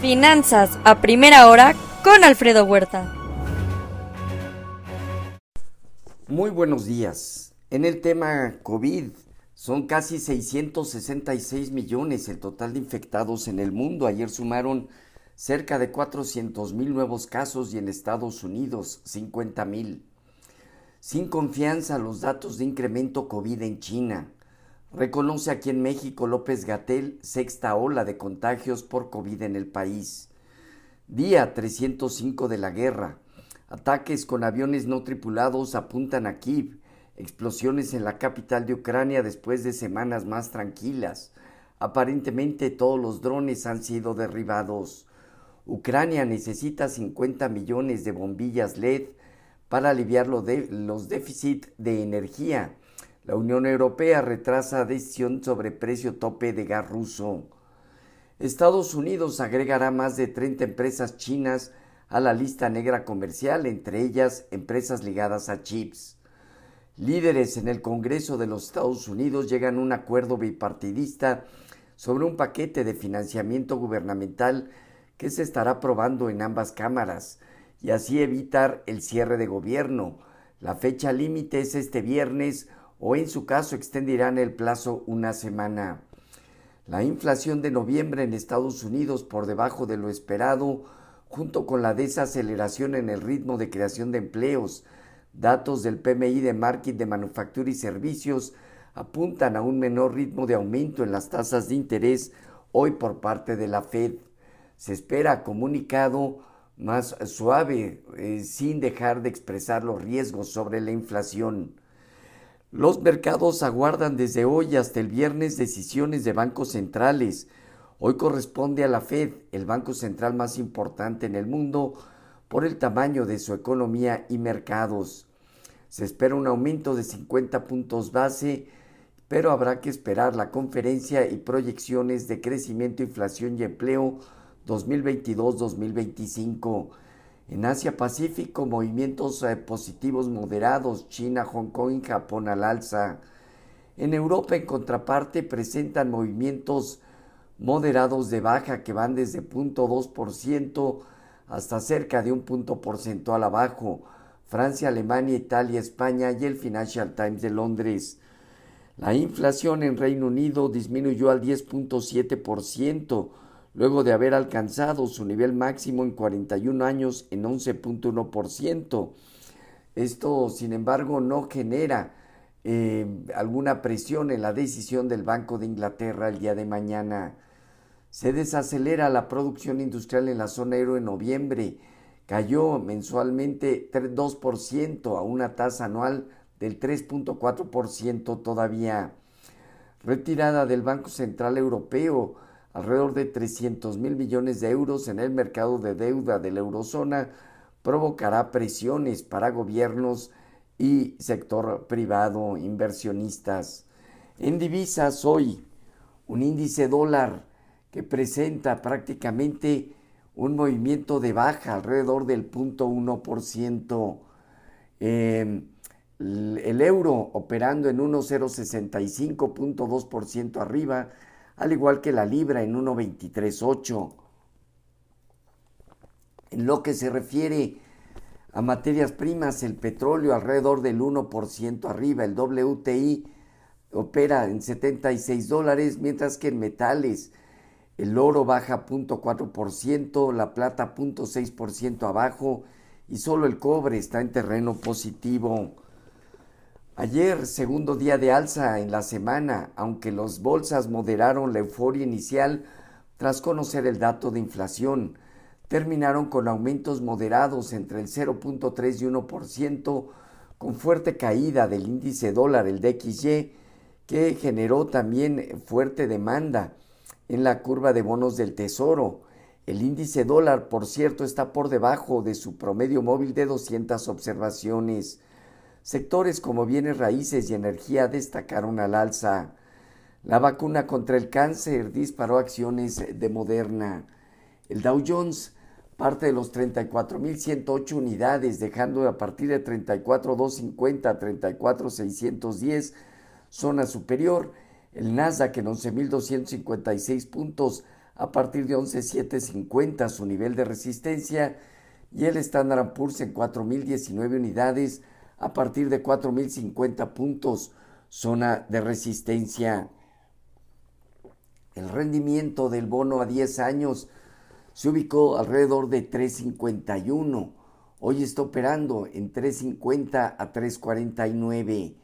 Finanzas a primera hora con Alfredo Huerta. Muy buenos días. En el tema COVID, son casi 666 millones el total de infectados en el mundo. Ayer sumaron cerca de 400 mil nuevos casos y en Estados Unidos 50 mil. Sin confianza los datos de incremento COVID en China. Reconoce aquí en México López Gatel sexta ola de contagios por COVID en el país. Día 305 de la guerra. Ataques con aviones no tripulados apuntan a Kiev. Explosiones en la capital de Ucrania después de semanas más tranquilas. Aparentemente todos los drones han sido derribados. Ucrania necesita 50 millones de bombillas LED para aliviar los déficits de energía la Unión Europea retrasa decisión sobre precio tope de gas ruso. Estados Unidos agregará más de 30 empresas chinas a la lista negra comercial, entre ellas empresas ligadas a chips. Líderes en el Congreso de los Estados Unidos llegan a un acuerdo bipartidista sobre un paquete de financiamiento gubernamental que se estará aprobando en ambas cámaras y así evitar el cierre de gobierno. La fecha límite es este viernes o en su caso extenderán el plazo una semana. La inflación de noviembre en Estados Unidos por debajo de lo esperado, junto con la desaceleración en el ritmo de creación de empleos, datos del PMI de Market de Manufactura y Servicios apuntan a un menor ritmo de aumento en las tasas de interés hoy por parte de la Fed. Se espera comunicado más suave, eh, sin dejar de expresar los riesgos sobre la inflación. Los mercados aguardan desde hoy hasta el viernes decisiones de bancos centrales. Hoy corresponde a la Fed, el banco central más importante en el mundo, por el tamaño de su economía y mercados. Se espera un aumento de 50 puntos base, pero habrá que esperar la conferencia y proyecciones de crecimiento, inflación y empleo 2022-2025. En Asia Pacífico, movimientos eh, positivos moderados, China, Hong Kong y Japón al alza. En Europa, en contraparte, presentan movimientos moderados de baja que van desde 0.2% hasta cerca de un punto porcentual abajo. Francia, Alemania, Italia, España y el Financial Times de Londres. La inflación en Reino Unido disminuyó al 10.7%, luego de haber alcanzado su nivel máximo en 41 años en 11.1%. Esto, sin embargo, no genera eh, alguna presión en la decisión del Banco de Inglaterra el día de mañana. Se desacelera la producción industrial en la zona euro en noviembre. Cayó mensualmente 2% a una tasa anual del 3.4% todavía. Retirada del Banco Central Europeo alrededor de 300 mil millones de euros en el mercado de deuda de la eurozona provocará presiones para gobiernos y sector privado, inversionistas. En divisas hoy, un índice dólar que presenta prácticamente un movimiento de baja alrededor del 0.1%. Eh, el euro operando en 1,065.2% arriba, al igual que la libra en 1.23.8. En lo que se refiere a materias primas, el petróleo alrededor del 1% arriba, el WTI opera en 76 dólares, mientras que en metales el oro baja 0.4%, la plata 0.6% abajo y solo el cobre está en terreno positivo. Ayer, segundo día de alza en la semana, aunque las bolsas moderaron la euforia inicial tras conocer el dato de inflación, terminaron con aumentos moderados entre el 0.3 y 1%, con fuerte caída del índice dólar, el DXY, que generó también fuerte demanda en la curva de bonos del Tesoro. El índice dólar, por cierto, está por debajo de su promedio móvil de 200 observaciones. Sectores como bienes raíces y energía destacaron al alza. La vacuna contra el cáncer disparó acciones de Moderna. El Dow Jones parte de los 34.108 unidades, dejando a partir de 34.250 a 34.610 zona superior. El Nasdaq en 11.256 puntos a partir de 11.750 su nivel de resistencia y el Standard Poor's en 4.019 unidades a partir de 4.050 puntos, zona de resistencia. El rendimiento del bono a 10 años se ubicó alrededor de 3.51. Hoy está operando en 3.50 a 3.49.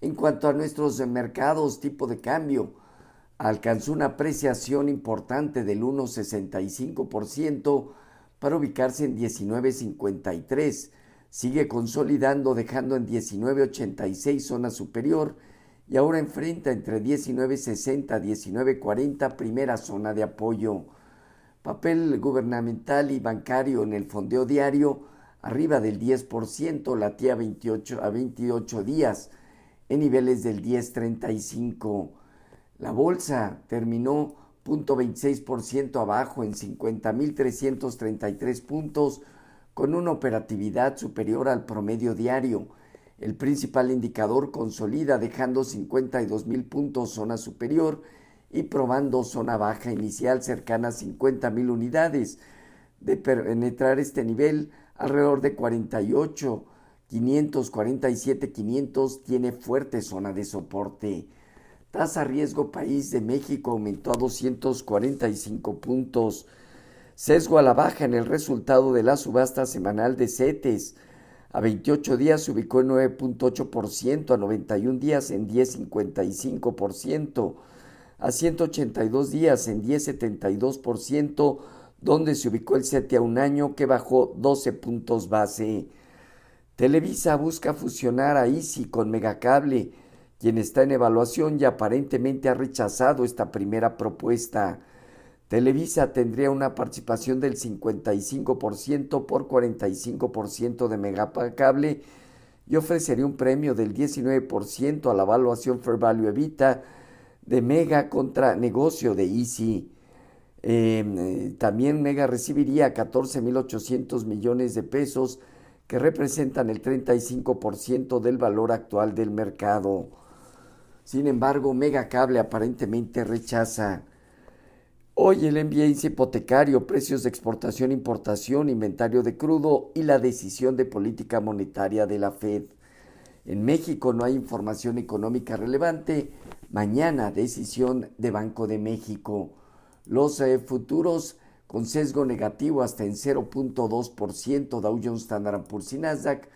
En cuanto a nuestros mercados, tipo de cambio, alcanzó una apreciación importante del 1,65% para ubicarse en 19,53. Sigue consolidando dejando en 19,86 zona superior y ahora enfrenta entre 19,60 y 19,40 primera zona de apoyo. Papel gubernamental y bancario en el fondeo diario arriba del 10%, latía 28 a 28 días en niveles del 10.35. La bolsa terminó 0.26% abajo en 50.333 puntos con una operatividad superior al promedio diario. El principal indicador consolida dejando 52.000 puntos zona superior y probando zona baja inicial cercana a 50.000 unidades. De penetrar este nivel, alrededor de 48, 547, 500 tiene fuerte zona de soporte. Tasa riesgo país de México aumentó a 245 puntos. Sesgo a la baja en el resultado de la subasta semanal de CETES. A 28 días se ubicó en 9.8%, a 91 días en 10.55%, a 182 días en 10.72%, donde se ubicó el CETE a un año que bajó 12 puntos base. Televisa busca fusionar a Easy con Megacable quien está en evaluación y aparentemente ha rechazado esta primera propuesta. Televisa tendría una participación del 55% por 45% de Megacable y ofrecería un premio del 19% a la evaluación Fair Value Evita de Mega contra negocio de Easy. Em, eh, también Mega recibiría 14.800 millones de pesos que representan el 35% del valor actual del mercado. Sin embargo, Megacable aparentemente rechaza. Hoy el envío hipotecario, precios de exportación, importación, inventario de crudo y la decisión de política monetaria de la Fed. En México no hay información económica relevante. Mañana decisión de Banco de México. Los eh, futuros con sesgo negativo hasta en 0.2%, Dow Jones Standard Poor's y Nasdaq.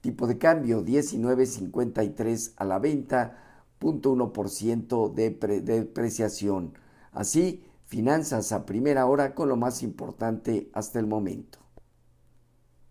Tipo de cambio 19.53 a la venta 0.1% de depreciación. Así, finanzas a primera hora con lo más importante hasta el momento.